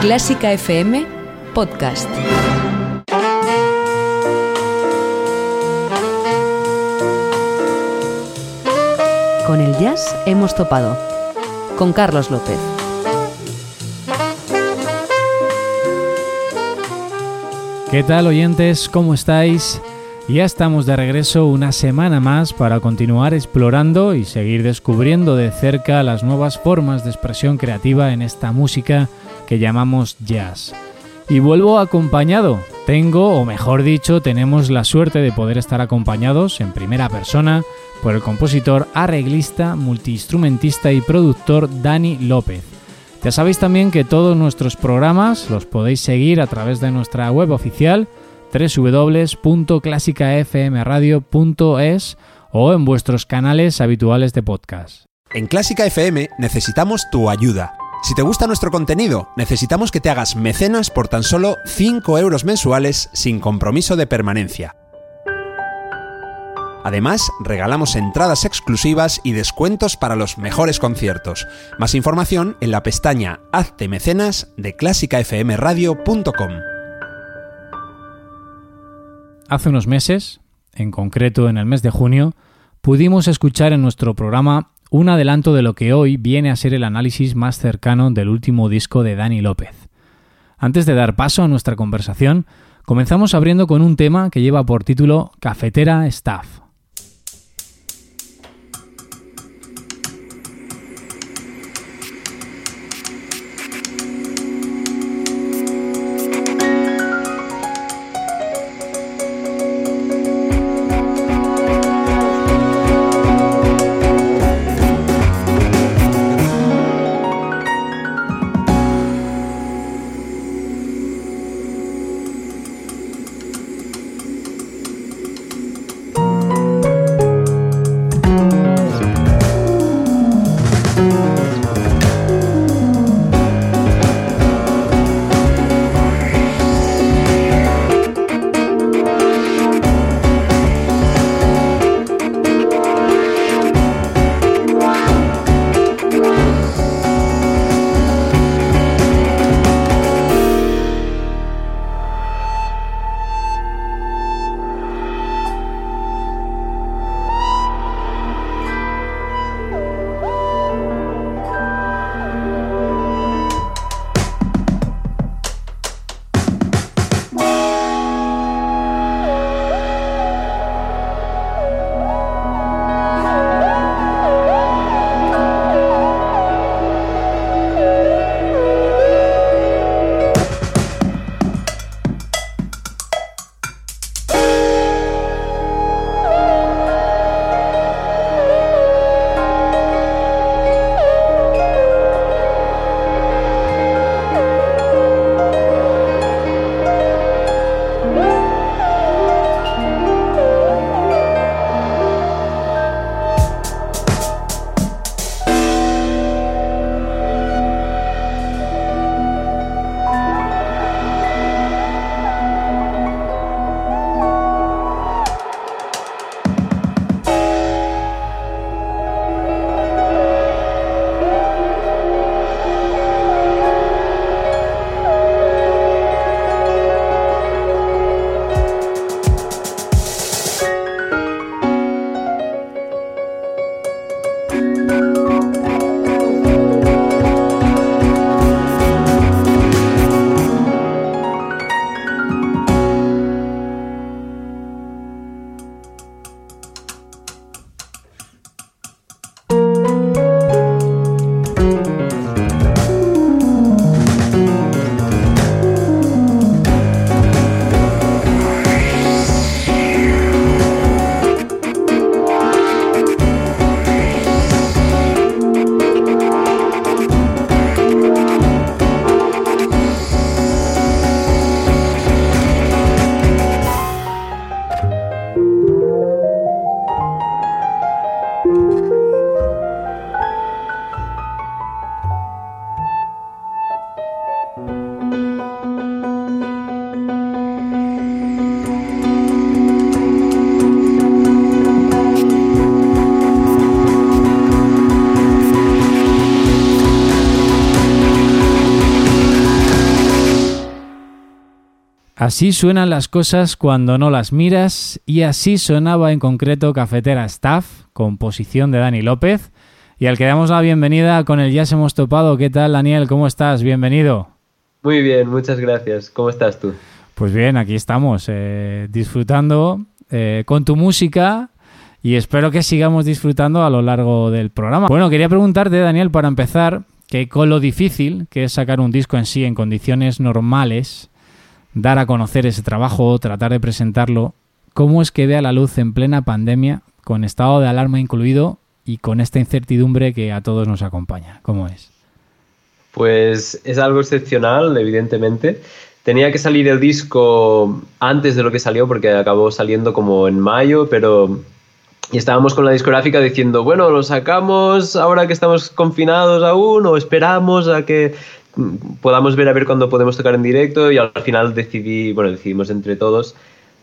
Clásica FM Podcast. Con el jazz hemos topado. Con Carlos López. ¿Qué tal oyentes? ¿Cómo estáis? Ya estamos de regreso una semana más para continuar explorando y seguir descubriendo de cerca las nuevas formas de expresión creativa en esta música que llamamos jazz. Y vuelvo acompañado. Tengo, o mejor dicho, tenemos la suerte de poder estar acompañados en primera persona por el compositor, arreglista, multiinstrumentista y productor Dani López. Ya sabéis también que todos nuestros programas los podéis seguir a través de nuestra web oficial www.clásicafmradio.es o en vuestros canales habituales de podcast. En Clásica FM necesitamos tu ayuda. Si te gusta nuestro contenido, necesitamos que te hagas mecenas por tan solo 5 euros mensuales sin compromiso de permanencia. Además, regalamos entradas exclusivas y descuentos para los mejores conciertos. Más información en la pestaña Hazte mecenas de clásicafmradio.com. Hace unos meses, en concreto en el mes de junio, pudimos escuchar en nuestro programa un adelanto de lo que hoy viene a ser el análisis más cercano del último disco de Dani López. Antes de dar paso a nuestra conversación, comenzamos abriendo con un tema que lleva por título Cafetera Staff. Así suenan las cosas cuando no las miras y así sonaba en concreto Cafetera Staff, composición de Dani López, y al que damos la bienvenida con el Ya se hemos topado. ¿Qué tal Daniel? ¿Cómo estás? Bienvenido. Muy bien, muchas gracias. ¿Cómo estás tú? Pues bien, aquí estamos, eh, disfrutando eh, con tu música y espero que sigamos disfrutando a lo largo del programa. Bueno, quería preguntarte, Daniel, para empezar, que con lo difícil que es sacar un disco en sí en condiciones normales, dar a conocer ese trabajo, tratar de presentarlo, ¿cómo es que ve a la luz en plena pandemia, con estado de alarma incluido y con esta incertidumbre que a todos nos acompaña? ¿Cómo es? Pues es algo excepcional, evidentemente. Tenía que salir el disco antes de lo que salió porque acabó saliendo como en mayo, pero y estábamos con la discográfica diciendo, bueno, lo sacamos ahora que estamos confinados aún o esperamos a que podamos ver a ver cuándo podemos tocar en directo y al final decidí, bueno, decidimos entre todos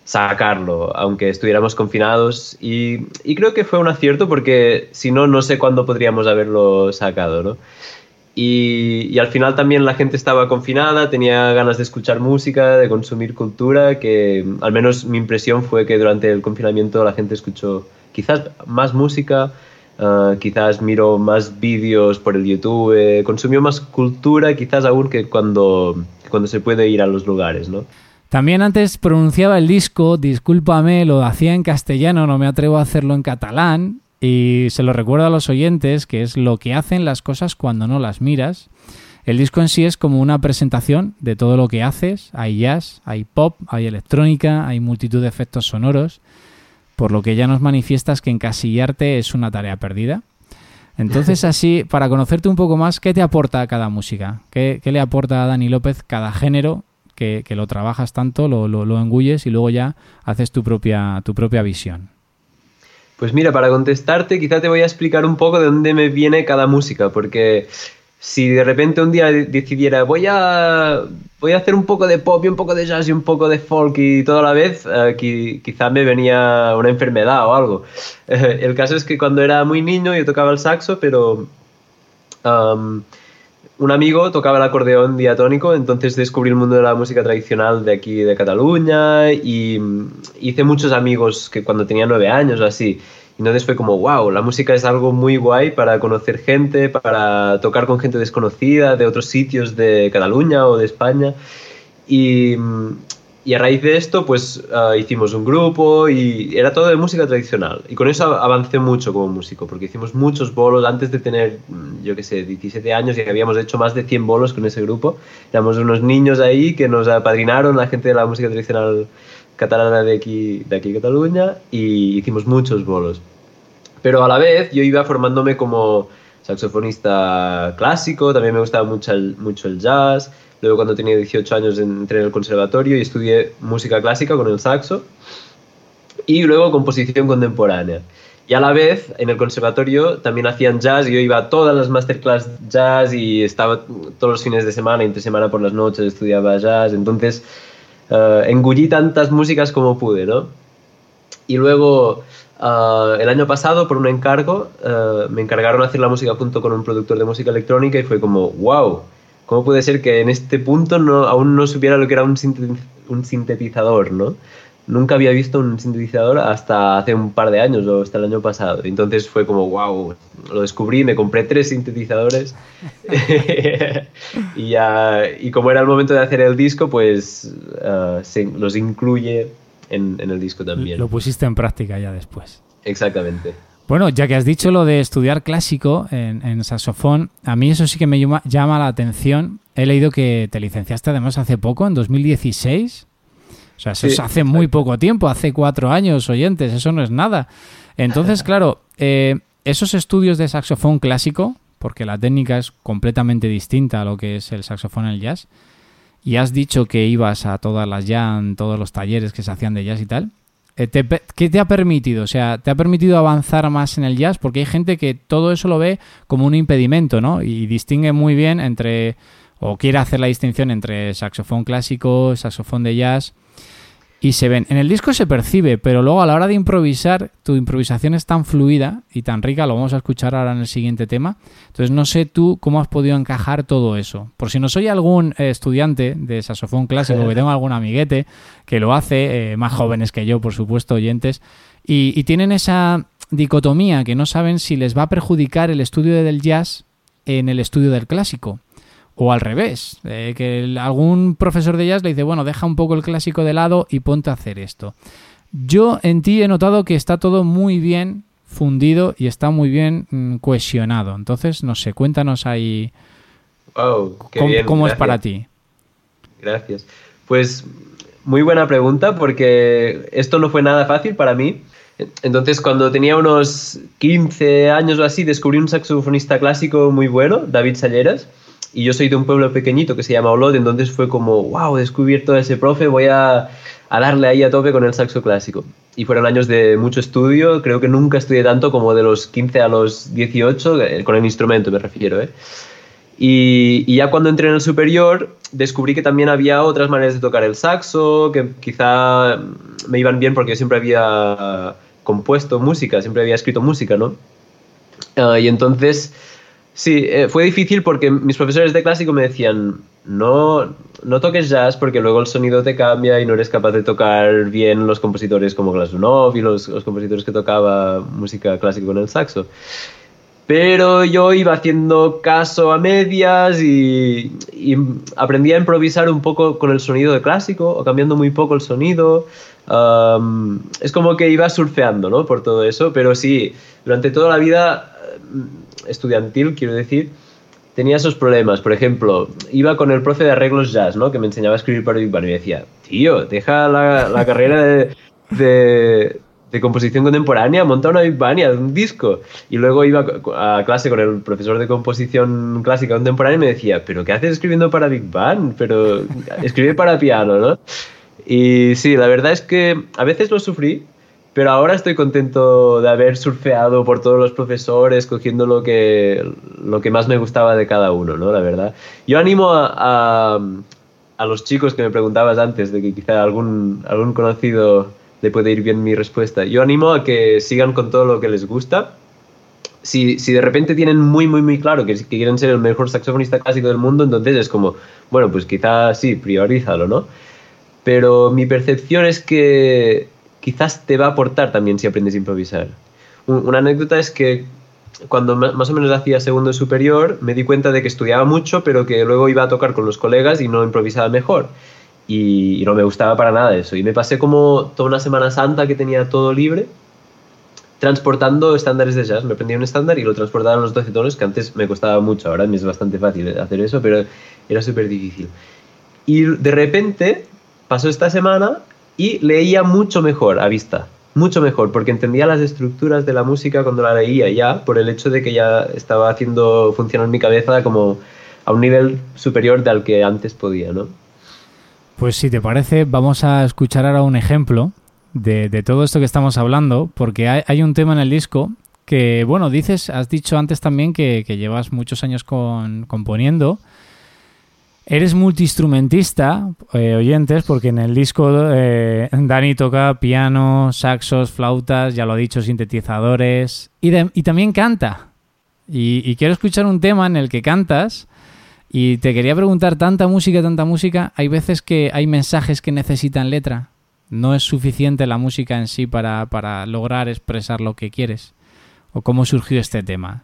sacarlo, aunque estuviéramos confinados y, creo que fue un acierto porque si no, no sé cuándo podríamos haberlo sacado, ¿no? Y, al final también la gente estaba confinada, tenía ganas de escuchar música, de consumir cultura, que al menos mi impresión fue que durante el confinamiento la gente escuchó quizás más música, Uh, quizás miro más vídeos por el YouTube, eh, consumió más cultura quizás aún que cuando, cuando se puede ir a los lugares, ¿no? También antes pronunciaba el disco, discúlpame, lo hacía en castellano, no me atrevo a hacerlo en catalán, y se lo recuerdo a los oyentes que es lo que hacen las cosas cuando no las miras. El disco en sí es como una presentación de todo lo que haces, hay jazz, hay pop, hay electrónica, hay multitud de efectos sonoros por lo que ya nos manifiestas que encasillarte es una tarea perdida. Entonces, así, para conocerte un poco más, ¿qué te aporta cada música? ¿Qué, qué le aporta a Dani López cada género que, que lo trabajas tanto, lo, lo, lo, engulles y luego ya haces tu propia, tu propia visión? Pues mira, para contestarte, quizá te voy a explicar un poco de dónde me viene cada música, porque si de repente un día decidiera voy a voy a hacer un poco de pop y un poco de jazz y un poco de folk y todo a la vez, eh, quizá me venía una enfermedad o algo. El caso es que cuando era muy niño yo tocaba el saxo, pero un amigo tocaba el acordeón diatónico, entonces descubrí el mundo de la música tradicional de aquí de Cataluña y hice muchos amigos que cuando tenía nueve años o así. Entonces fue como, wow, la música es algo muy guay para conocer gente, para tocar con gente desconocida de otros sitios de Cataluña o de España. Y, y a raíz de esto, pues uh, hicimos un grupo y era todo de música tradicional. Y con eso avancé mucho como músico, porque hicimos muchos bolos antes de tener, yo qué sé, 17 años y habíamos hecho más de 100 bolos con ese grupo. Éramos unos niños ahí que nos apadrinaron, la gente de la música tradicional catalana de aquí, de aquí Cataluña y hicimos muchos bolos. Pero a la vez yo iba formándome como saxofonista clásico, también me gustaba mucho el, mucho el jazz. Luego cuando tenía 18 años entré en el conservatorio y estudié música clásica con el saxo y luego composición contemporánea. Y a la vez, en el conservatorio también hacían jazz, y yo iba a todas las masterclass jazz y estaba todos los fines de semana, entre semana por las noches estudiaba jazz, entonces uh, engullí tantas músicas como pude, ¿no? Y luego, uh, el año pasado, por un encargo, uh, me encargaron hacer la música junto con un productor de música electrónica y fue como, wow, ¿cómo puede ser que en este punto no, aún no supiera lo que era un sintetizador, ¿no? Nunca había visto un sintetizador hasta hace un par de años o hasta el año pasado. Entonces fue como, wow, lo descubrí, me compré tres sintetizadores y, ya, y como era el momento de hacer el disco, pues uh, se, los incluye en, en, el disco también. Lo pusiste en práctica ya después. Exactamente. Bueno, ya que has dicho lo de estudiar clásico en, en saxofón, a mí eso sí que me llama, llama la atención. He leído que te licenciaste además hace poco, en 2016. O sea, eso sí, hace exacto. muy poco tiempo, hace cuatro años, oyentes, eso no es nada. Entonces, claro, eh, esos estudios de saxofón clásico, porque la técnica es completamente distinta a lo que es el saxofón en el jazz, y has dicho que ibas a todas las jam, todos los talleres que se hacían de jazz y tal, eh, te, ¿qué te ha permitido? O sea, ¿te ha permitido avanzar más en el jazz? Porque hay gente que todo eso lo ve como un impedimento, ¿no? Y distingue muy bien entre, o quiere hacer la distinción entre saxofón clásico, saxofón de jazz. Y se ven. En el disco se percibe, pero luego a la hora de improvisar, tu improvisación es tan fluida y tan rica, lo vamos a escuchar ahora en el siguiente tema. Entonces no sé tú cómo has podido encajar todo eso. Por si no soy algún eh, estudiante de saxofón clásico, que tengo algún amiguete que lo hace, eh, más jóvenes que yo, por supuesto, oyentes, y, y tienen esa dicotomía que no saben si les va a perjudicar el estudio del jazz en el estudio del clásico. O al revés, eh, que algún profesor de jazz le dice, bueno, deja un poco el clásico de lado y ponte a hacer esto. Yo en ti he notado que está todo muy bien fundido y está muy bien mm, cohesionado. Entonces, no sé, cuéntanos ahí Wow, qué cómo, bien, cómo es para ti. Gracias. Pues muy buena pregunta porque esto no fue nada fácil para mí. Entonces, cuando tenía unos 15 años o así, descubrí un saxofonista clásico muy bueno, David Salleras, y yo soy de un pueblo pequeñito que se llama Olot, entonces fue como, wow, he descubierto a ese profe, voy a, a darle ahí a tope con el saxo clásico. Y fueron años de mucho estudio, creo que nunca estudié tanto como de los 15 a los 18, eh, con el instrumento me refiero, ¿eh? Y, y ya cuando entré en el superior, descubrí que también había otras maneras de tocar el saxo, que quizá me iban bien porque yo siempre había compuesto música, siempre había escrito música, ¿no? Ah, y entonces, sí, eh, fue difícil porque mis profesores de clásico me decían, no, no toques jazz porque luego el sonido te cambia y no eres capaz de tocar bien los compositores como Glazunov y los, los compositores que tocaba música clásica con el saxo. Pero yo iba haciendo caso a medias y, y aprendí a improvisar un poco con el sonido de clásico o cambiando muy poco el sonido. Es como que iba surfeando ¿no? por todo eso, pero sí, durante toda la vida eh, estudiantil, quiero decir, tenía esos problemas. Por ejemplo, iba con el profe de arreglos jazz, ¿no? que me enseñaba a escribir para Big Band y decía, tío, deja la, carrera de, de composición contemporánea, monta una Big haz un disco. Y luego iba a clase con el profesor de composición clásica contemporánea y me decía, pero ¿qué haces escribiendo para Big Band? Pero escribe para piano, ¿no? Y sí, la verdad es que a veces lo sufrí, pero ahora estoy contento de haber surfeado por todos los profesores, cogiendo lo que, lo que más me gustaba de cada uno, ¿no? La verdad. Yo animo a, a, a los chicos que me preguntabas antes, de que quizá algún, algún conocido le puede ir bien mi respuesta. Yo animo a que sigan con todo lo que les gusta. Si, si de repente tienen muy, muy, muy claro que, quieren ser el mejor saxofonista clásico del mundo, entonces es como, bueno, pues quizá sí, priorízalo, ¿no? Pero mi percepción es que quizás te va a aportar también si aprendes a improvisar. Un- Una anécdota es que cuando más o menos hacía segundo superior me di cuenta de que estudiaba mucho, pero que luego iba a tocar con los colegas y no improvisaba mejor. Y, y no me gustaba para nada eso. Y me pasé como toda una Semana Santa que tenía todo libre, transportando estándares de jazz. Me aprendí un estándar y lo transportaba en los 12 tonos, que antes me costaba mucho. Ahora me es bastante fácil hacer eso, pero era súper difícil. Y de repente pasó esta semana y leía mucho mejor a vista, mucho mejor, porque entendía las estructuras de la música cuando la leía ya, por el hecho de que ya estaba haciendo funcionar mi cabeza como a un nivel superior del que antes podía, ¿no? Pues si te parece, vamos a escuchar ahora un ejemplo de, de todo esto que estamos hablando, porque hay, un tema en el disco que, bueno, dices, has dicho antes también que, que llevas muchos años con- componiendo. Eres multiinstrumentista, eh, oyentes, porque en el disco eh, Dani toca piano, saxos, flautas, ya lo ha dicho, sintetizadores, y, y también canta. Y quiero escuchar un tema en el que cantas y te quería preguntar, tanta música, tanta música, hay veces que hay mensajes que necesitan letra. No es suficiente la música en sí para, para lograr expresar lo que quieres. ¿O cómo surgió este tema?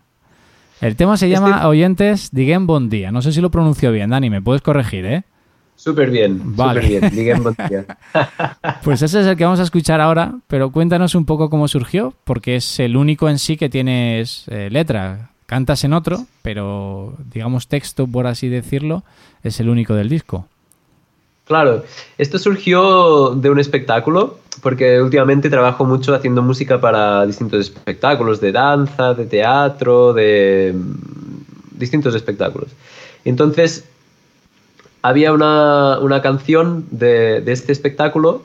El tema se llama, Este- oyentes, Diguen Bon Día. No sé si lo pronuncio bien, Dani, me puedes corregir, ¿eh? Súper bien, Vale. súper bien. Diguen bon dia. Pues ese es el que vamos a escuchar ahora, pero cuéntanos un poco cómo surgió, porque es el único en sí que tienes eh, letra. Cantas en otro, pero digamos texto, por así decirlo, es el único del disco. Claro, esto surgió de un espectáculo, porque últimamente trabajo mucho haciendo música para distintos espectáculos de danza, de teatro, de mm, distintos espectáculos. Entonces, había una, una canción de, de este espectáculo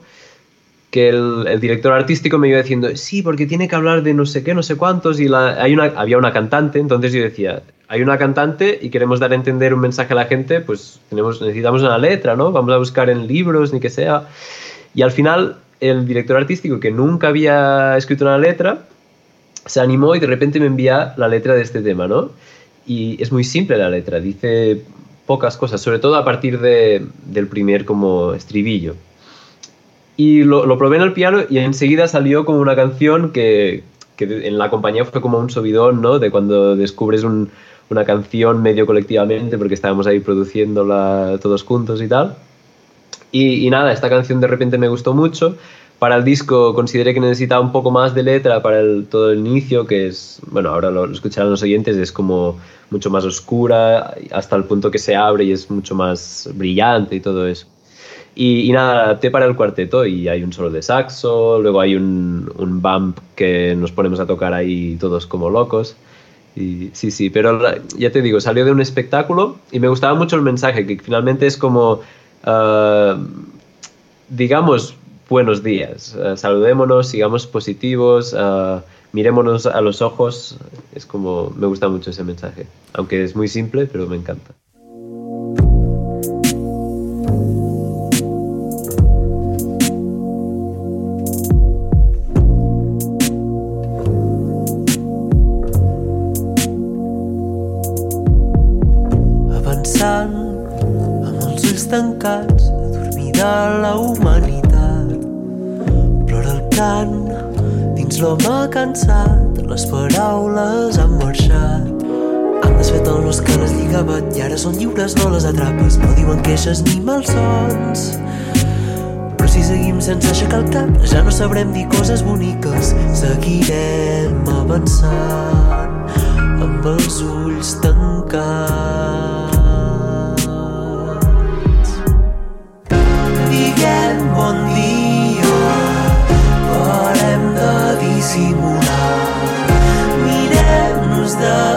que el, director artístico me iba diciendo, sí, porque tiene que hablar de no sé qué, no sé cuántos, y hay una, había una cantante, entonces yo decía, hay una cantante y queremos dar a entender un mensaje a la gente, pues tenemos, necesitamos una letra, ¿no? Vamos a buscar en libros, ni que sea. Y al final el director artístico, que nunca había escrito una letra, se animó y de repente me envía la letra de este tema, ¿no? Y es muy simple la letra, dice pocas cosas, sobre todo a partir de, del primer como estribillo. Y lo, lo, probé en el piano y enseguida salió como una canción que, que en la compañía fue como un subidón, ¿no? De cuando descubres un, una canción medio colectivamente, porque estábamos ahí produciéndola todos juntos y tal. Y, y, nada, esta canción de repente me gustó mucho. Para el disco consideré que necesitaba un poco más de letra para el, todo el inicio, que es, bueno, ahora lo, lo escucharán los oyentes, es como mucho más oscura, hasta el punto que se abre y es mucho más brillante y todo eso. Y, nada, adapté para el cuarteto y hay un solo de saxo, luego hay un, un bump que nos ponemos a tocar ahí todos como locos. Y, sí, sí, pero ya te digo, salió de un espectáculo y me gustaba mucho el mensaje, que finalmente es como, uh, digamos, buenos días, uh, saludémonos, sigamos positivos, uh, mirémonos a los ojos, es como, me gusta mucho ese mensaje, aunque es muy simple, pero me encanta. Atrapes. No diuen queixes ni malsons. Però si seguim sense aixecar el cap, ja no sabrem dir coses boniques. Seguirem avançant amb els ulls tancats. Diguem bon dia, parem de dissimular. Mirem-nos de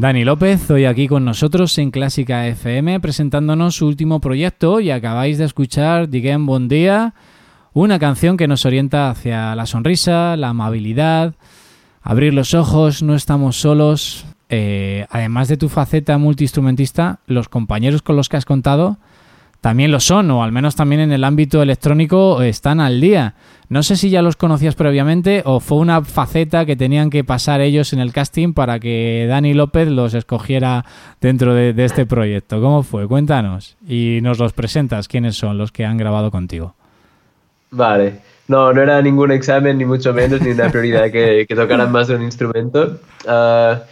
Dani López, hoy aquí con nosotros en Clásica FM presentándonos su último proyecto y acabáis de escuchar Diguem Bon Día, una canción que nos orienta hacia la sonrisa, la amabilidad, abrir los ojos, no estamos solos. Eh, además de tu faceta multiinstrumentista, los compañeros con los que has contado también lo son, o al menos también en el ámbito electrónico están al día. No sé si ya los conocías previamente o fue una faceta que tenían que pasar ellos en el casting para que Dani López los escogiera dentro de, este proyecto. ¿Cómo fue? Cuéntanos y nos los presentas. ¿Quiénes son los que han grabado contigo? Vale. No, no era ningún examen, ni mucho menos, ni una prioridad que, que tocaran más de un instrumento. Ah,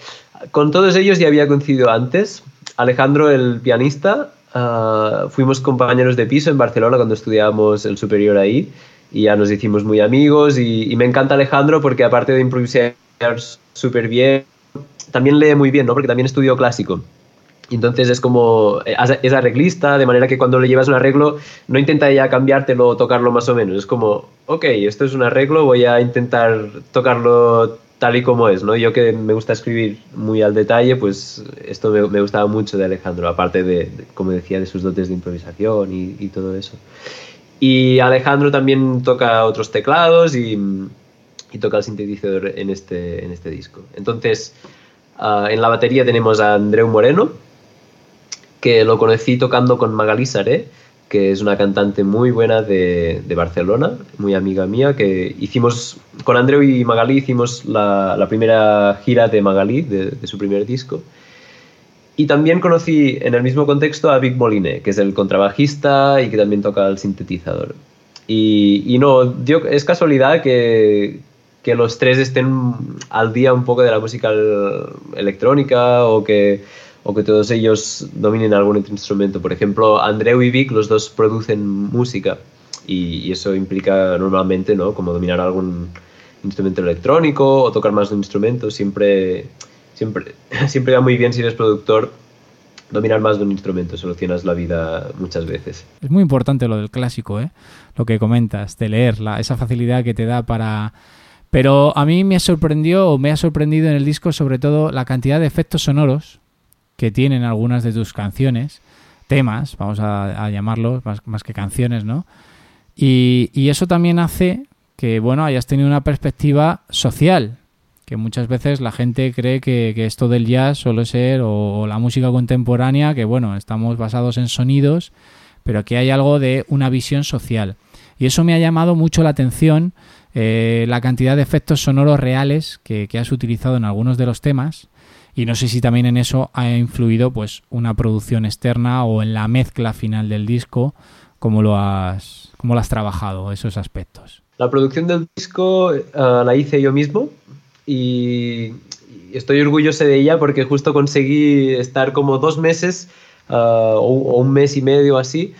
con todos ellos ya había coincidido antes. Alejandro, el pianista, ah, fuimos compañeros de piso en Barcelona cuando estudiábamos el superior ahí y ya nos hicimos muy amigos y, me encanta Alejandro porque aparte de improvisar súper bien, también lee muy bien, ¿no? Porque también estudió clásico. Entonces es como, es arreglista, de manera que cuando le llevas un arreglo no intenta ya cambiártelo o tocarlo más o menos. Es como, ok, esto es un arreglo, voy a intentar tocarlo tal y como es, ¿no? Yo que me gusta escribir muy al detalle, pues esto me, me gustaba mucho de Alejandro, aparte de, de, como decía, de sus dotes de improvisación y, y, todo eso. Y Alejandro también toca otros teclados y, y toca el sintetizador en este, en este disco. Entonces, uh, en la batería tenemos a Andreu Moreno, que lo conocí tocando con Magalí Saré, que es una cantante muy buena de, de, Barcelona, muy amiga mía, que hicimos, con Andreu y Magalí hicimos la, la primera gira de Magalí, de, su primer disco. Y también conocí en el mismo contexto a Vic Moline, que es el contrabajista y que también toca el sintetizador. Y, y no, es casualidad que, que los tres estén al día un poco de la música electrónica o que o que todos ellos dominen algún instrumento. Por ejemplo, Andreu y Vic, los dos producen música y, eso implica normalmente, ¿no? Como dominar algún instrumento electrónico o tocar más de un instrumento. Siempre, siempre, siempre va muy bien si eres productor dominar más de un instrumento, solucionas la vida muchas veces. Es muy importante lo del clásico, ¿eh? Lo que comentas, de leer, la, esa facilidad que te da para... Pero a mí me sorprendió o me ha sorprendido en el disco sobre todo la cantidad de efectos sonoros que tienen algunas de tus canciones, temas, vamos a, llamarlos, más, que canciones, ¿no? Y, eso también hace que, bueno, hayas tenido una perspectiva social, que muchas veces la gente cree que, esto del jazz suele ser, o, la música contemporánea, que, bueno, estamos basados en sonidos, pero que hay algo de una visión social. Y eso me ha llamado mucho la atención, eh, la cantidad de efectos sonoros reales que, que has utilizado en algunos de los temas, y no sé si también en eso ha influido pues una producción externa o en la mezcla final del disco, cómo lo has, cómo lo has trabajado, esos aspectos. La producción del disco uh, la hice yo mismo y estoy orgulloso de ella porque justo conseguí estar como dos meses uh, o, un mes y medio así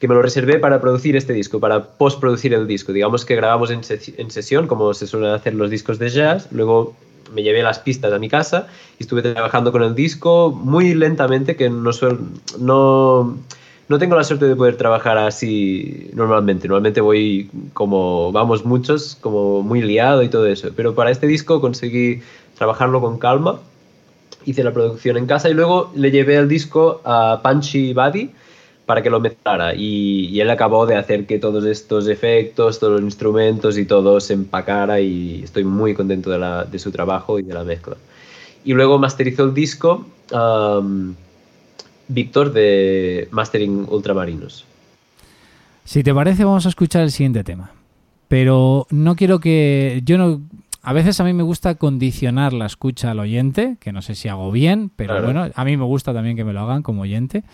que me lo reservé para producir este disco, para postproducir el disco. Digamos que grabamos en, ses en sesión, como se suelen hacer los discos de jazz, luego me llevé las pistas a mi casa y estuve trabajando con el disco muy lentamente, que no, suel, no, no tengo la suerte de poder trabajar así normalmente. Normalmente voy como vamos muchos, como muy liado y todo eso. Pero para este disco conseguí trabajarlo con calma. Hice la producción en casa y luego le llevé el disco a Punchy Buddy para que lo mezclara y, y, él acabó de hacer que todos estos efectos, todos los instrumentos y todo se empacara y estoy muy contento de, la, de su trabajo y de la mezcla. Y luego masterizó el disco um, Víctor de Mastering Ultramarinos. Si te parece vamos a escuchar el siguiente tema. Pero no quiero que... Yo no... A veces a mí me gusta condicionar la escucha al oyente, que no sé si hago bien, pero claro. bueno, a mí me gusta también que me lo hagan como oyente.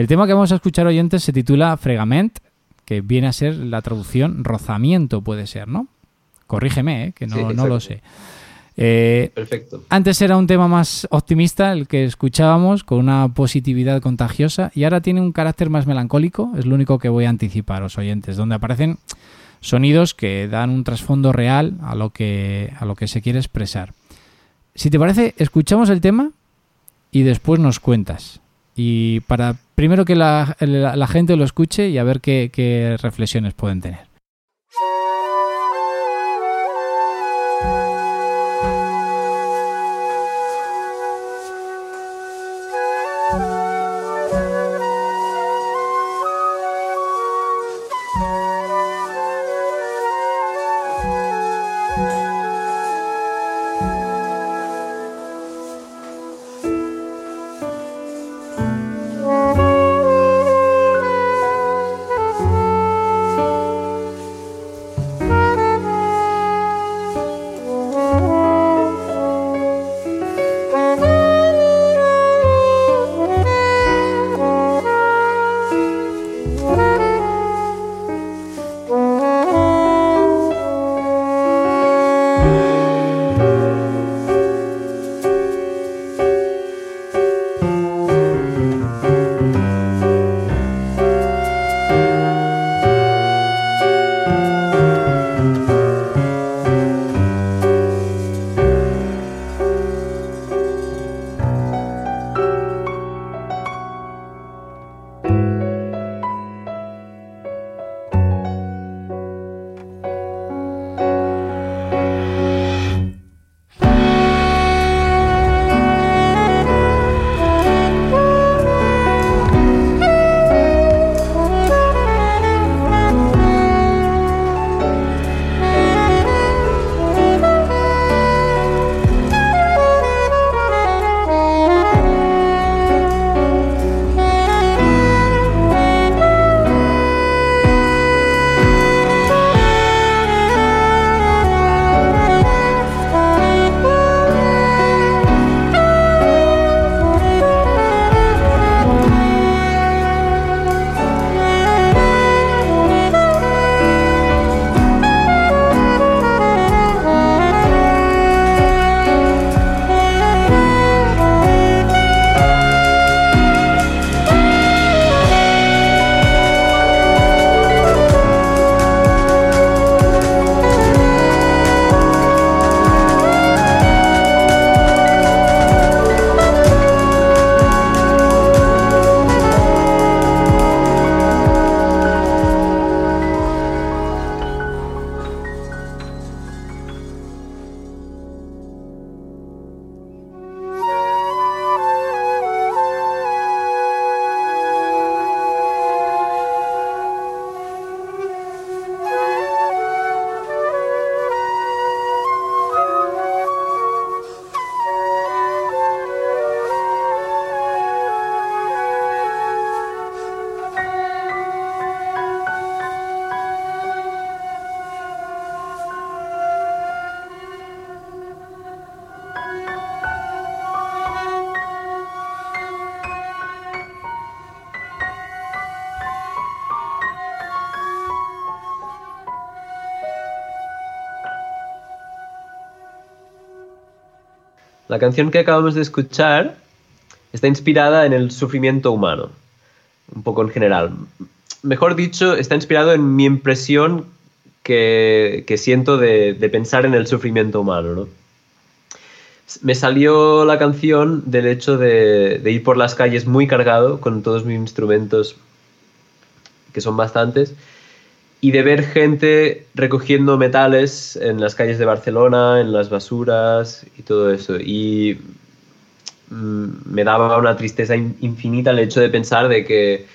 El tema que vamos a escuchar oyentes se titula Fregament, que viene a ser la traducción rozamiento, puede ser, ¿no? Corrígeme, ¿eh? que no, sí, no, lo sé. Eh, Perfecto. Antes era un tema más optimista, el que escuchábamos, con una positividad contagiosa, y ahora tiene un carácter más melancólico, es lo único que voy a anticipar, los oyentes, donde aparecen sonidos que dan un trasfondo real a lo que, a lo que se quiere expresar. Si te parece, escuchamos el tema y después nos cuentas. Y para primero que la, la, gente lo escuche y a ver qué reflexiones pueden tener. La canción que acabamos de escuchar está inspirada en el sufrimiento humano, un poco en general. Mejor dicho, está inspirado en mi impresión que, que siento de, pensar en el sufrimiento humano, ¿no? me salió la canción del hecho de, ir por las calles muy cargado con todos mis instrumentos, que son bastantes, y de ver gente recogiendo metales en las calles de Barcelona, en las basuras y todo eso. Y mm, me daba una tristeza infinita el hecho de pensar de que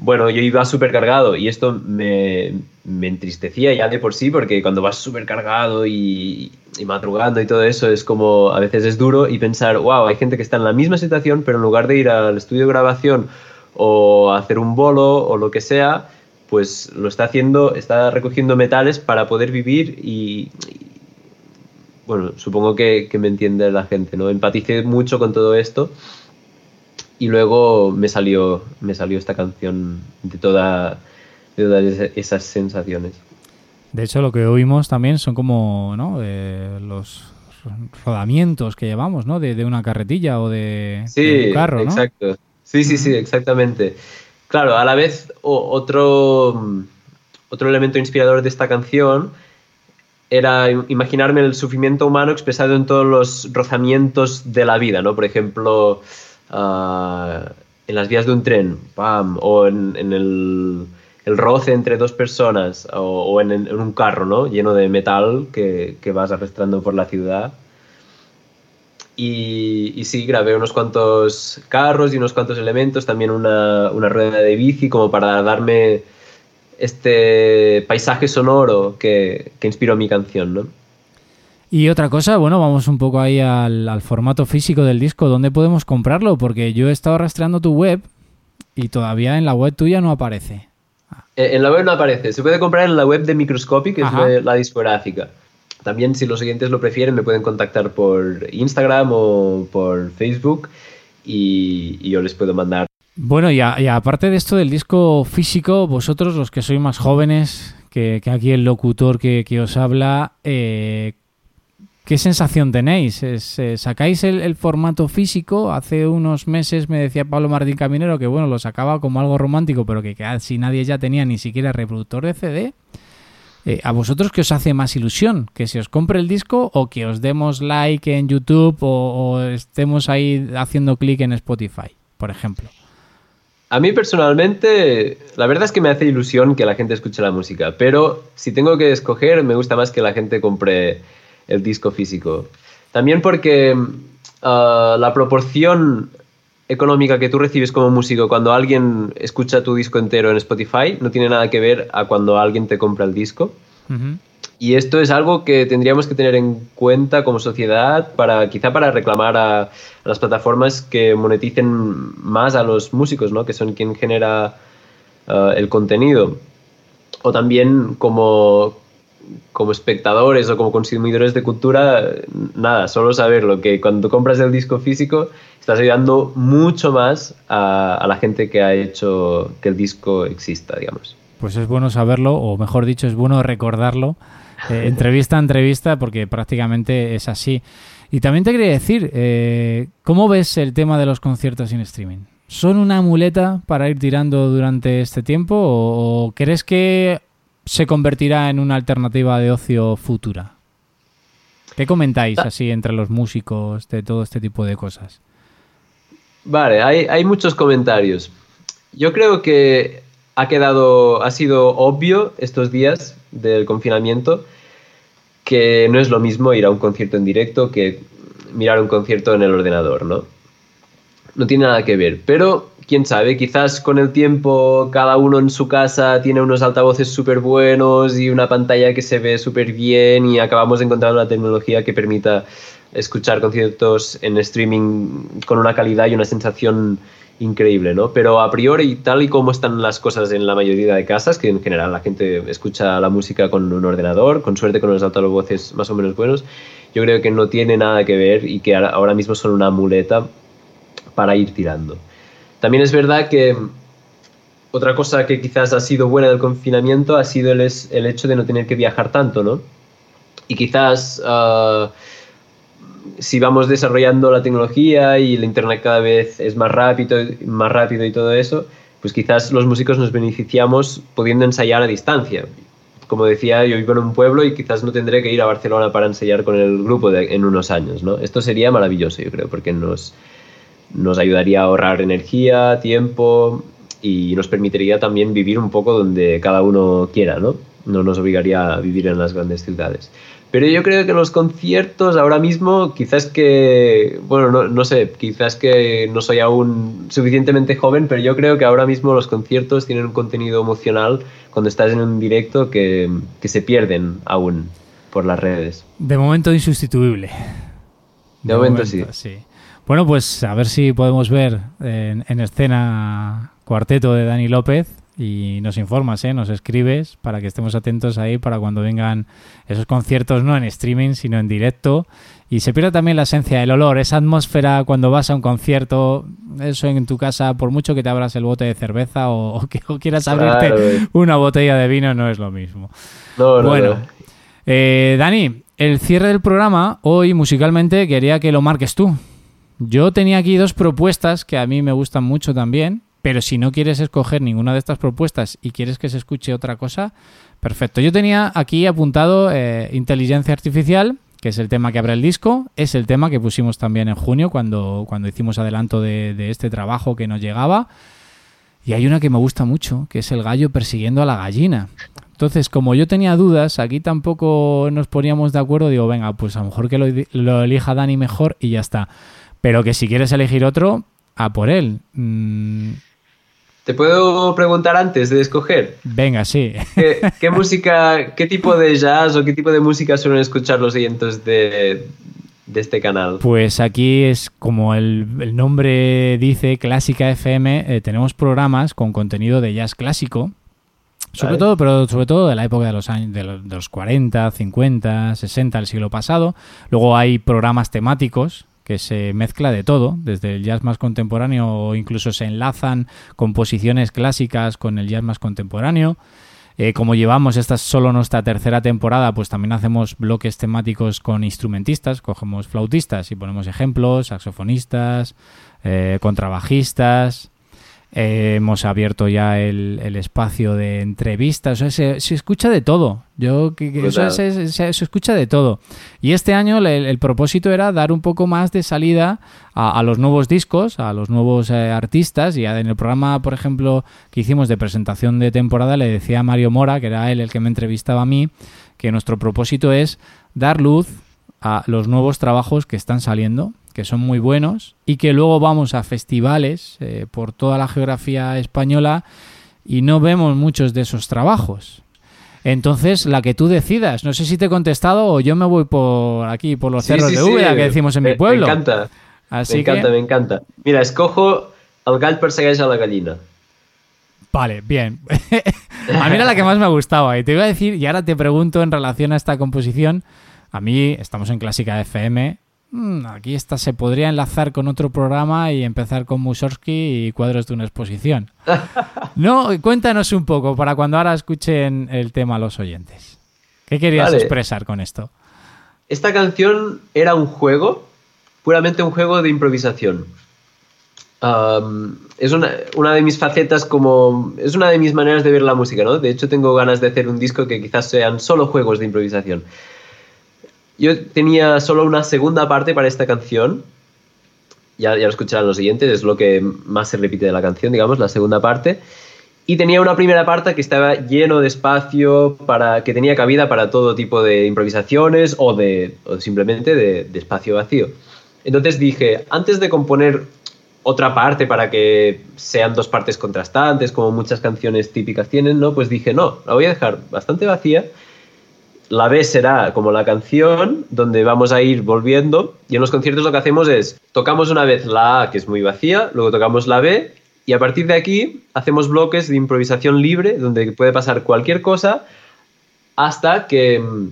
bueno, yo iba súper cargado y esto me, me, entristecía ya de por sí, porque cuando vas súper cargado y, y, madrugando y todo eso, es como a veces es duro y pensar, wow, hay gente que está en la misma situación, pero en lugar de ir al estudio de grabación o hacer un bolo o lo que sea, pues lo está haciendo, está recogiendo metales para poder vivir y, y bueno, supongo que, que me entiende la gente, ¿no? Empaticé mucho con todo esto y luego me salió, me salió esta canción de, toda, de todas esas sensaciones. De hecho, lo que oímos también son como ¿no? eh, los rodamientos que llevamos, ¿no? De, de una carretilla o de, sí, de un carro, ¿no? exacto. Sí, sí, sí, exactamente. Claro, a la vez otro, otro elemento inspirador de esta canción era imaginarme el sufrimiento humano expresado en todos los rozamientos de la vida, ¿no? Por ejemplo, uh, en las vías de un tren, ¡pam! o en, en el, el, roce entre dos personas, o, o en, en, un carro, ¿no? Lleno de metal que, que vas arrastrando por la ciudad. Y, y, sí, grabé unos cuantos carros y unos cuantos elementos, también una, una rueda de bici, como para darme este paisaje sonoro que, que inspiró mi canción, ¿no? Y otra cosa, bueno, vamos un poco ahí al, al, formato físico del disco. ¿Dónde podemos comprarlo? Porque yo he estado rastreando tu web y todavía en la web tuya no aparece. Eh, En la web no aparece. Se puede comprar en la web de Microscopic, que Ajá. es la discográfica. También, si los oyentes lo prefieren, me pueden contactar por Instagram o por Facebook y, y yo les puedo mandar. Bueno, y, aparte de esto del disco físico, vosotros, los que sois más jóvenes que, aquí el locutor que, que os habla, eh, ¿Qué sensación tenéis? ¿Es, eh, ¿Sacáis el, el, formato físico? Hace unos meses me decía Pablo Martín Caminero que bueno, lo sacaba como algo romántico, pero que casi nadie ya tenía ni siquiera reproductor de CD. Eh, ¿A vosotros qué os hace más ilusión? ¿Que se os compre el disco o que os demos like en YouTube o, estemos ahí haciendo clic en Spotify, por ejemplo? A mí personalmente, la verdad es que me hace ilusión que la gente escuche la música, pero si tengo que escoger, me gusta más que la gente compre el disco físico. También porque uh, la proporción económica que tú recibes como músico cuando alguien escucha tu disco entero en Spotify no tiene nada que ver a cuando alguien te compra el disco. Uh -huh. Y esto es algo que tendríamos que tener en cuenta como sociedad para quizá para reclamar a, a las plataformas que moneticen más a los músicos, ¿no? que son quien genera uh, el contenido. O también como, como espectadores o como consumidores de cultura, nada, solo saberlo, que cuando compras el disco físico estás ayudando mucho más a, a, la gente que ha hecho que el disco exista, digamos. Pues es bueno saberlo, o mejor dicho, es bueno recordarlo, eh, entrevista a entrevista, porque prácticamente es así. Y también te quería decir, eh, ¿cómo ves el tema de los conciertos en streaming? ¿Son una muleta para ir tirando durante este tiempo o, o crees que se convertirá en una alternativa de ocio futura? ¿Qué comentáis así entre los músicos de todo este tipo de cosas? Vale, hay, hay muchos comentarios. Yo creo que ha quedado, ha sido obvio estos días del confinamiento que no es lo mismo ir a un concierto en directo que mirar un concierto en el ordenador, ¿no? No tiene nada que ver, pero quién sabe, quizás con el tiempo cada uno en su casa tiene unos altavoces súper buenos y una pantalla que se ve súper bien y acabamos de encontrar una tecnología que permita escuchar conciertos en streaming con una calidad y una sensación increíble, ¿no? Pero a priori, tal y como están las cosas en la mayoría de casas, que en general la gente escucha la música con un ordenador, con suerte con unos altavoces más o menos buenos, yo creo que no tiene nada que ver y que ahora mismo son una muleta para ir tirando. También es verdad que otra cosa que quizás ha sido buena del confinamiento ha sido el, el hecho de no tener que viajar tanto, ¿no? Y quizás uh, si vamos desarrollando la tecnología y el internet cada vez es más rápido, más rápido y todo eso, pues quizás los músicos nos beneficiamos pudiendo ensayar a distancia. Como decía, yo vivo en un pueblo y quizás no tendré que ir a Barcelona para ensayar con el grupo en unos años, ¿no? Esto sería maravilloso, yo creo, porque nos, nos ayudaría a ahorrar energía, tiempo y nos permitiría también vivir un poco donde cada uno quiera, ¿no? No nos obligaría a vivir en las grandes ciudades. Pero yo creo que los conciertos ahora mismo, quizás que, bueno, no, no sé, quizás que no soy aún suficientemente joven, pero yo creo que ahora mismo los conciertos tienen un contenido emocional cuando estás en un directo que, que se pierden aún por las redes. De momento insustituible. De momento sí. Bueno, pues a ver si podemos ver en, en escena cuarteto de Dani López y nos informas, ¿eh? nos escribes para que estemos atentos ahí para cuando vengan esos conciertos, no en streaming, sino en directo. Y se pierde también la esencia, el olor, esa atmósfera cuando vas a un concierto, eso en tu casa, por mucho que te abras el bote de cerveza o, o que o quieras abrirte Claro. una botella de vino, no es lo mismo. No, no, Bueno, no. eh, Dani, el cierre del programa, hoy musicalmente quería que lo marques tú. Yo tenía aquí dos propuestas que a mí me gustan mucho también, pero si no quieres escoger ninguna de estas propuestas y quieres que se escuche otra cosa, perfecto. Yo tenía aquí apuntado eh, inteligencia artificial, que es el tema que abre el disco, es el tema que pusimos también en junio cuando, cuando hicimos adelanto de, este trabajo que nos llegaba. Y hay una que me gusta mucho, que es el gallo persiguiendo a la gallina. Entonces, como yo tenía dudas, aquí tampoco nos poníamos de acuerdo, digo, venga, pues a lo mejor que lo, lo elija Dani mejor y ya está. Pero que si quieres elegir otro, a por él. Mm, ¿Te puedo preguntar antes de escoger? venga, sí. ¿Qué, qué música, qué tipo de jazz o qué tipo de música suelen escuchar los oyentes de, de este canal? Pues aquí es como el, el nombre dice, Clásica FM, eh, tenemos programas con contenido de jazz clásico. Sobre Vale. todo, pero sobre todo de la época de los años de los, de los 40, 50, 60 del siglo pasado. Luego hay programas temáticos que se mezcla de todo, desde el jazz más contemporáneo o incluso se enlazan composiciones clásicas con el jazz más contemporáneo. Eh, como llevamos esta es solo nuestra tercera temporada, pues también hacemos bloques temáticos con instrumentistas, cogemos flautistas y ponemos ejemplos, saxofonistas, eh, contrabajistas. Eh, hemos abierto ya el, el espacio de entrevistas, o sea, se, se escucha de todo. Yo que, o sea, se, se- se escucha de todo. Y este año el, propósito era dar un poco más de salida a, a los nuevos discos, a los nuevos eh, artistas. Y en el programa, por ejemplo, que hicimos de presentación de temporada, le decía a Mario Mora, que era él el que me entrevistaba a mí, que nuestro propósito es dar luz a los nuevos trabajos que están saliendo, que son muy buenos, y que luego vamos a festivales eh, por toda la geografía española y no vemos muchos de esos trabajos. Entonces, la que tú decidas, no sé si te he contestado o yo me voy por aquí, por los Sí, cerros sí, de sí, Úbeda, que decimos en me- mi pueblo. Me encanta, Así me encanta, que, me encanta. Mira, escojo el gall persegueix a la gallina. Vale, bien. a mí era la que más me gustaba. Y te iba a decir, y ahora te pregunto en relación a esta composición. A mí, estamos en Clásica FM. Mm, Aquí esta se podría enlazar con otro programa y empezar con Mussorgsky y cuadros de una exposición. No, cuéntanos un poco para cuando ahora escuchen el tema los oyentes. ¿Qué querías Vale. expresar con esto? Esta canción era un juego, puramente un juego de improvisación. Es una, una de mis facetas como... Es una de mis maneras de ver la música, ¿no? De hecho, tengo ganas de hacer un disco que quizás sean solo juegos de improvisación. Yo tenía solo una segunda parte para esta canción. Ya, ya lo escucharán los siguientes, es lo que más se repite de la canción, digamos, la segunda parte. Y tenía una primera parte que estaba lleno de espacio, para, que tenía cabida para todo tipo de improvisaciones o, de, o simplemente de, de espacio vacío. Entonces dije, antes de componer otra parte para que sean dos partes contrastantes, como muchas canciones típicas tienen, ¿no? Pues dije, no, la voy a dejar bastante vacía. La B será como la canción, donde vamos a ir volviendo. Y en los conciertos lo que hacemos es, tocamos una vez la A, que es muy vacía, luego tocamos la B, y a partir de aquí hacemos bloques de improvisación libre, donde puede pasar cualquier cosa, hasta que mm,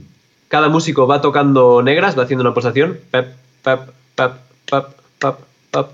cada músico va tocando negras, va haciendo una pulsación, pep, pep, pep, pep, pep, pep.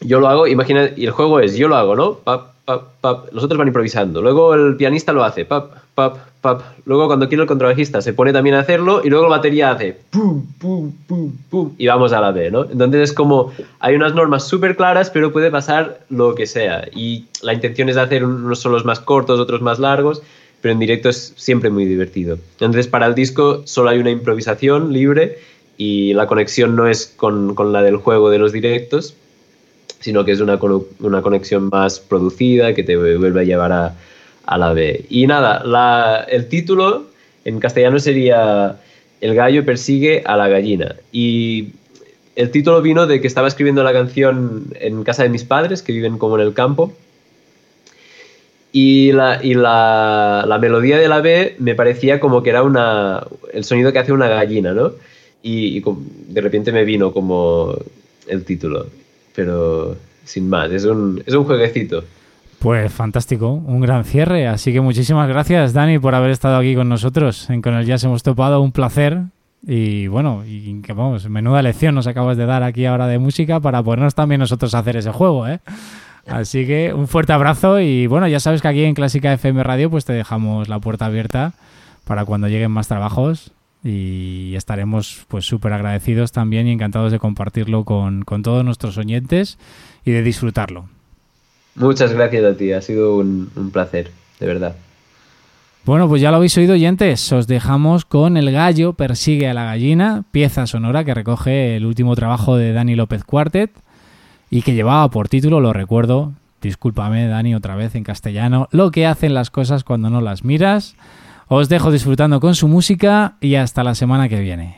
Yo lo hago, imagina, y el juego es, yo lo hago, ¿no? Pap, pap, pap. Los otros van improvisando. Luego el pianista lo hace, pap, pap, pap. Luego cuando quiere el contrabajista se pone también a hacerlo y luego el batería hace pum, pum, pum, pum. Y vamos a la B, ¿no? Entonces es como, hay unas normas súper claras, pero puede pasar lo que sea. Y la intención es hacer unos solos más cortos, otros más largos, pero en directo es siempre muy divertido. Entonces para el disco solo hay una improvisación libre y la conexión no es con, con la del juego de los directos, sino que es una, una conexión más producida que te vuelve a llevar a, a la B. Y nada, el título en castellano sería El gallo persigue a la gallina. Y el título vino de que estaba escribiendo la canción en casa de mis padres, que viven como en el campo. Y, la, y la, la melodía de la B me parecía como que era una, el sonido que hace una gallina, ¿no? Y, y de repente me vino como el título. Pero sin más, es un, es un jueguecito. Pues fantástico, un gran cierre. Así que muchísimas gracias, Dani, por haber estado aquí con nosotros. En Con el Jazz hemos topado, un placer. Y bueno, y que vamos, menuda lección nos acabas de dar aquí ahora de música para ponernos también nosotros a hacer ese juego, ¿eh? Así que un fuerte abrazo y bueno, ya sabes que aquí en Clásica FM Radio pues te dejamos la puerta abierta para cuando lleguen más trabajos y estaremos pues súper agradecidos también y encantados de compartirlo con, con todos nuestros oyentes y de disfrutarlo. Muchas gracias a ti, ha sido un, placer, de verdad. Bueno, pues ya lo habéis oído, oyentes. Os dejamos con El gallo persigue a la gallina, pieza sonora que recoge el último trabajo de Dani López Quartet y que llevaba por título, lo recuerdo, discúlpame Dani otra vez en castellano, lo que hacen las cosas cuando no las miras. Os dejo disfrutando con su música y hasta la semana que viene.